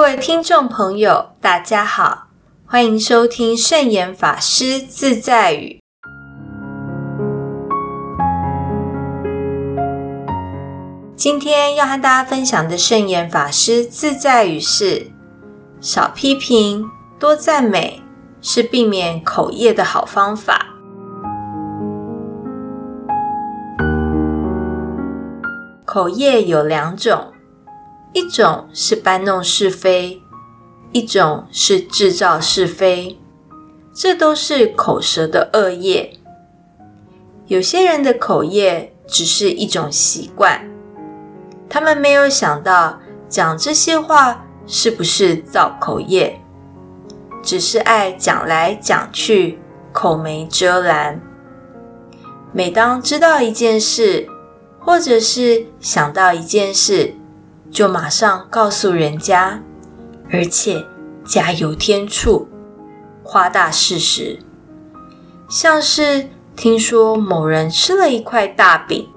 各位听众朋友，大家好，欢迎收听圣严法师自在语。今天要和大家分享的圣严法师自在语是：少批评，多赞美，是避免口业的好方法。口业有两种。一种是搬弄是非，一种是制造是非，这都是口舌的恶业。有些人的口业只是一种习惯，他们没有想到讲这些话是不是造口业，只是爱讲来讲去，口没遮拦。每当知道一件事，或者是想到一件事，就马上告诉人家，而且加油添醋，夸大事实。像是听说某人吃了一块大饼，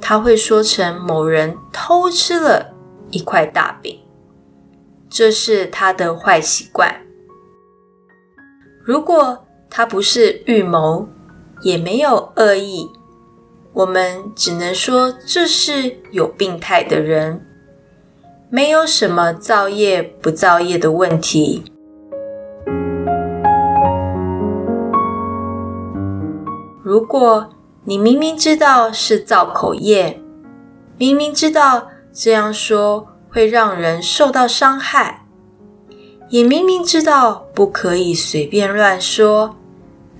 他会说成某人偷吃了一块大饼，这是他的坏习惯。如果他不是预谋，也没有恶意。我们只能说这是有病态的人，没有什么造业不造业的问题。如果你明明知道是造口业，明明知道这样说会让人受到伤害，也明明知道不可以随便乱说，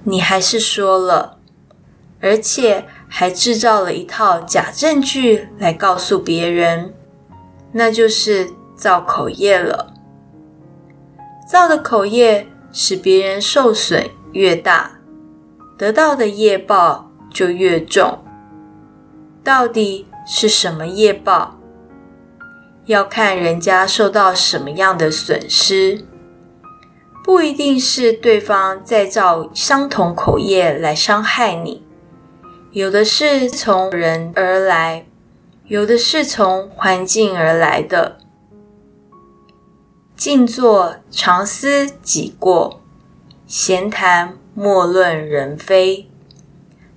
你还是说了，而且。还制造了一套假证据来告诉别人，那就是造口业了。造的口业使别人受损越大，得到的业报就越重。到底是什么业报？要看人家受到什么样的损失，不一定是对方再造相同口业来伤害你。有的是从人而来，有的是从环境而来的。静坐常思己过，闲谈莫论人非，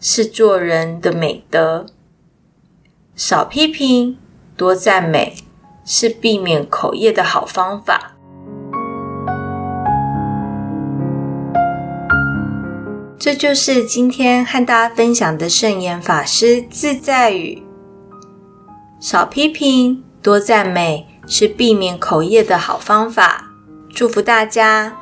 是做人的美德。少批评，多赞美，是避免口业的好方法。这就是今天和大家分享的圣言法师自在语：少批评，多赞美，是避免口业的好方法。祝福大家！